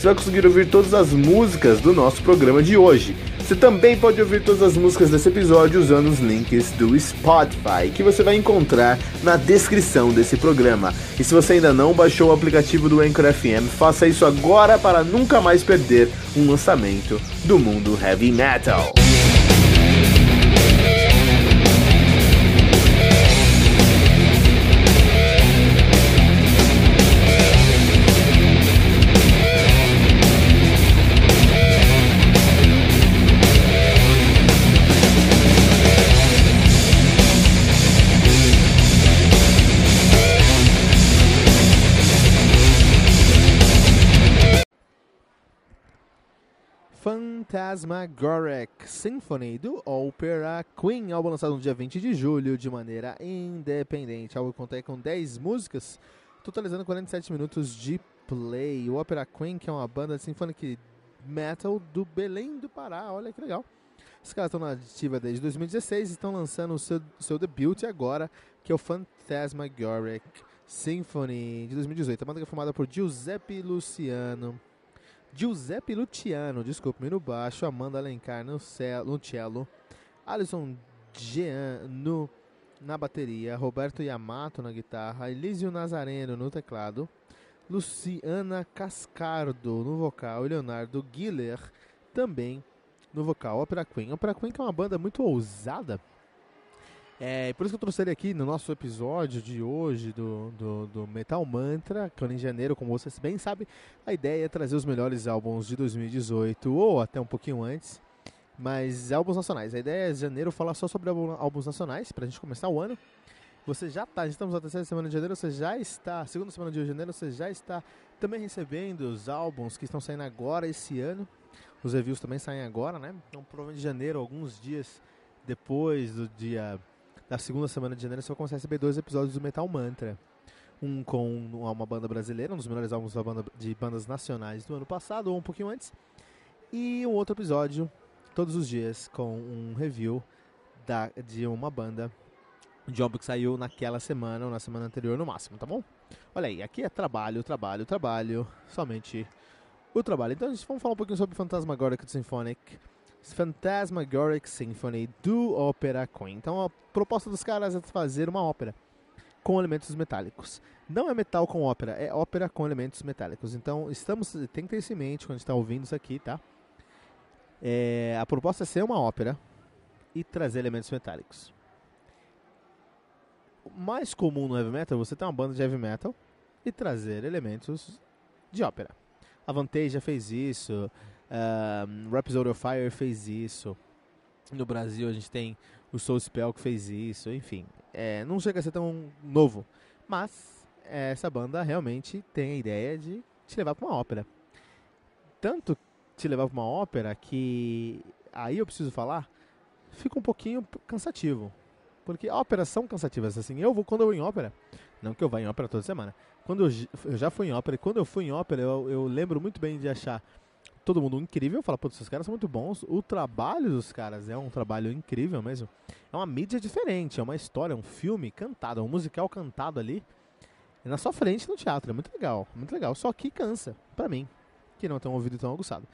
você vai conseguir ouvir todas as músicas do nosso programa de hoje. Você também pode ouvir todas as músicas desse episódio usando os links do Spotify, que você vai encontrar na descrição desse programa. E se você ainda não baixou o aplicativo do Anchor FM, faça isso agora para nunca mais perder um lançamento do mundo heavy metal. Phantasmagoric Symphony do Opera Queen, álbum lançado no dia 20 de julho de maneira independente. O álbum conta com 10 músicas, totalizando 47 minutos de play. O Opera Queen, que é uma banda de symphonic metal do Belém do Pará, olha que legal. Os caras estão na ativa desde 2016 e estão lançando o seu, seu debut agora, que é o Phantasmagoric Symphony de 2018. A banda é formada por Giuseppe Luciano. Giuseppe Luciano, desculpe-me, no baixo, Amanda Alencar no, no cello, Alisson Jean na bateria, Roberto Yamato na guitarra, Elísio Nazareno no teclado, Luciana Cascardo no vocal e Leonardo Guiller também no vocal. Opera Queen. Opera Queen que é uma banda muito ousada, é, por isso que eu trouxe ele aqui no nosso episódio de hoje do, do, do Metal Mantra, que em janeiro, como vocês bem sabem, a ideia é trazer os melhores álbuns de 2018 ou até um pouquinho antes, mas álbuns nacionais. A ideia é em janeiro falar só sobre álbuns nacionais, pra gente começar o ano. Você já está, estamos na terceira semana de janeiro, você já está, segunda semana de janeiro, você já está também recebendo os álbuns que estão saindo agora esse ano. Os reviews também saem agora, né? Então, provavelmente de janeiro, alguns dias depois do dia na segunda semana de janeiro você vai a receber dois episódios do Metal Mantra. Um com uma banda brasileira, um dos melhores álbuns banda, de bandas nacionais do ano passado, ou um pouquinho antes. E um outro episódio, todos os dias, com um review da, de uma banda de álbum que saiu naquela semana ou na semana anterior no máximo, tá bom? Olha aí, aqui é trabalho, trabalho, trabalho, somente o trabalho. Então vamos falar um pouquinho sobre Fantasmagoric Symphonic Phantasmagoric Symphony do Opera Queen. Então a proposta dos caras é fazer uma ópera com elementos metálicos. Não é metal com ópera, é ópera com elementos metálicos. Então estamos, tem que ter isso em mente quando está ouvindo isso aqui, tá? É, a proposta é ser uma ópera e trazer elementos metálicos. O mais comum no heavy metal é você ter uma banda de heavy metal e trazer elementos de ópera. A Vantage já fez isso, um, Rhapsody of Fire fez isso. No Brasil a gente tem o Soul Spell que fez isso. Enfim, é, não chega a ser tão novo. Mas essa banda realmente tem a ideia de te levar para uma ópera. Tanto te levar para uma ópera que aí eu preciso falar, fica um pouquinho cansativo. Porque óperas são cansativas. Assim, eu vou quando eu vou em ópera, não que eu vá em ópera toda semana. Quando eu, eu já fui em ópera, e quando eu fui em ópera, eu, eu lembro muito bem de achar todo mundo incrível, fala, pô, esses caras são muito bons. O trabalho dos caras é um trabalho incrível mesmo. É uma mídia diferente, é uma história, é um filme cantado, é um musical cantado ali na sua frente no teatro. É muito legal, muito legal. Só que cansa, para mim, que não tem um ouvido tão aguçado.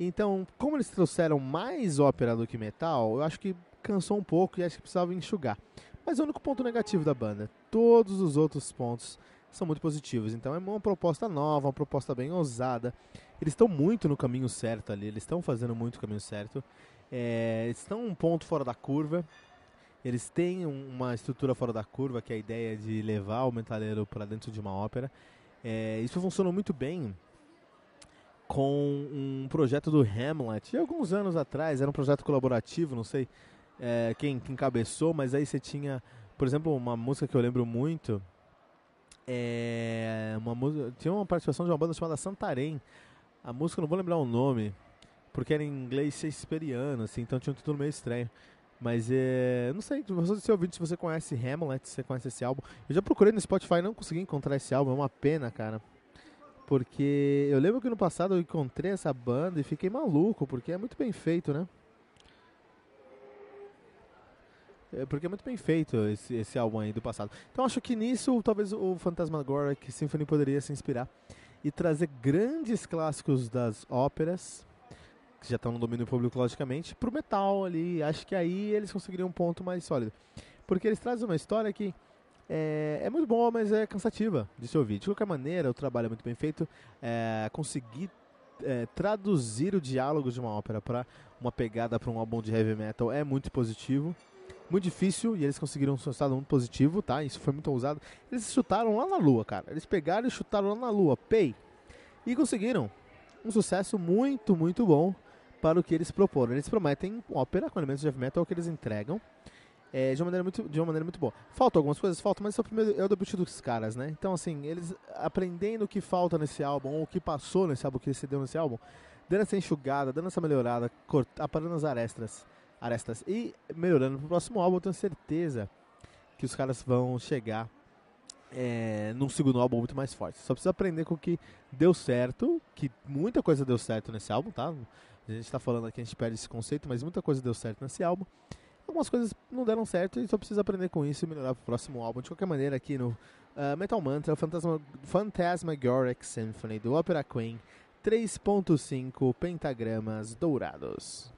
Então, como eles trouxeram mais ópera do que metal, eu acho que cansou um pouco e acho que precisava enxugar. Mas é o único ponto negativo da banda. Todos os outros pontos são muito positivos. Então é uma proposta nova, uma proposta bem ousada. Eles estão muito no caminho certo ali, eles estão fazendo muito o caminho certo. É, eles estão um ponto fora da curva. Eles têm uma estrutura fora da curva, que é a ideia de levar o metaleiro para dentro de uma ópera. É, isso funcionou muito bem com um projeto do Hamlet. E alguns anos atrás, era um projeto colaborativo, não sei é, quem, quem encabeçou, mas aí você tinha, por exemplo, uma música que eu lembro muito, é uma música, tinha uma participação de uma banda chamada Santarém. A música, não vou lembrar o nome, porque era em inglês shakespeariano, assim, então tinha um título meio estranho. Mas é. Não sei, você se ouvinte, se você conhece Hamlet, se você conhece esse álbum. Eu já procurei no Spotify não consegui encontrar esse álbum, é uma pena, cara. Porque eu lembro que no passado eu encontrei essa banda e fiquei maluco, porque é muito bem feito, né? É porque é muito bem feito esse, esse álbum aí do passado. Então acho que nisso talvez o Phantasmagoric Symphony poderia se inspirar e trazer grandes clássicos das óperas, que já estão no domínio público logicamente, pro metal ali. Acho que aí eles conseguiriam um ponto mais sólido. Porque eles trazem uma história que é, é muito boa, mas é cansativa de se ouvir. De qualquer maneira, o trabalho é muito bem feito. É, conseguir é, traduzir o diálogo de uma ópera para uma pegada para um álbum de heavy metal é muito positivo muito difícil e eles conseguiram um resultado muito positivo, tá? Isso foi muito ousado. Eles chutaram lá na lua, cara. Eles pegaram e chutaram lá na lua, pay. E conseguiram um sucesso muito, muito bom para o que eles proporam. Eles prometem ópera com elementos de heavy metal que eles entregam. É, de, uma maneira muito, de uma maneira muito boa. Faltam algumas coisas, faltam, mas esse é o primeiro é o debut dos caras, né? Então, assim, eles aprendendo o que falta nesse álbum, ou o que passou nesse álbum, o que se deu nesse álbum, dando essa enxugada, dando essa melhorada, aparando as arestas arestas. E melhorando pro próximo álbum, eu tenho certeza que os caras vão chegar é, num segundo álbum muito mais forte. Só precisa aprender com o que deu certo, que muita coisa deu certo nesse álbum, tá? A gente tá falando aqui, a gente perde esse conceito, mas muita coisa deu certo nesse álbum. Algumas coisas não deram certo e só precisa aprender com isso e melhorar pro próximo álbum. De qualquer maneira, aqui no uh, Metal Mantra, o Phantasma, Phantasmagoric Symphony do Opera Queen 3.5 pentagramas dourados.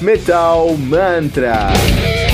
Metal Mantra.